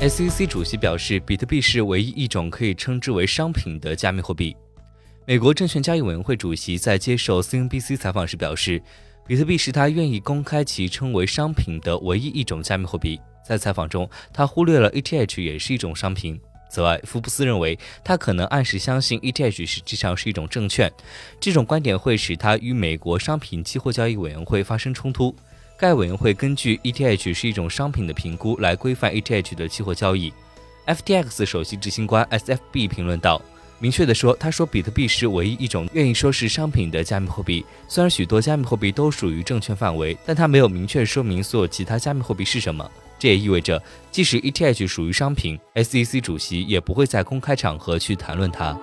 SEC 主席表示，比特币是唯一一种可以称之为商品的加密货币。美国证券交易委员会主席在接受 CNBC 采访时表示，比特币是他愿意公开其称为商品的唯一一种加密货币。在采访中，他忽略了 ETH 也是一种商品。此外，福布斯认为他可能暗示相信 ETH 实际上是一种证券，这种观点会使他与美国商品期货交易委员会发生冲突。该委员会根据 ETH 是一种商品的评估来规范 ETH 的期货交易。FTX 首席执行官 SFB 评论道：“明确地说，他说比特币是唯一一种愿意说是商品的加密货币。虽然许多加密货币都属于证券范围，但他没有明确说明所有其他加密货币是什么。这也意味着，即使 ETH 属于商品，SEC 主席也不会在公开场合去谈论它。”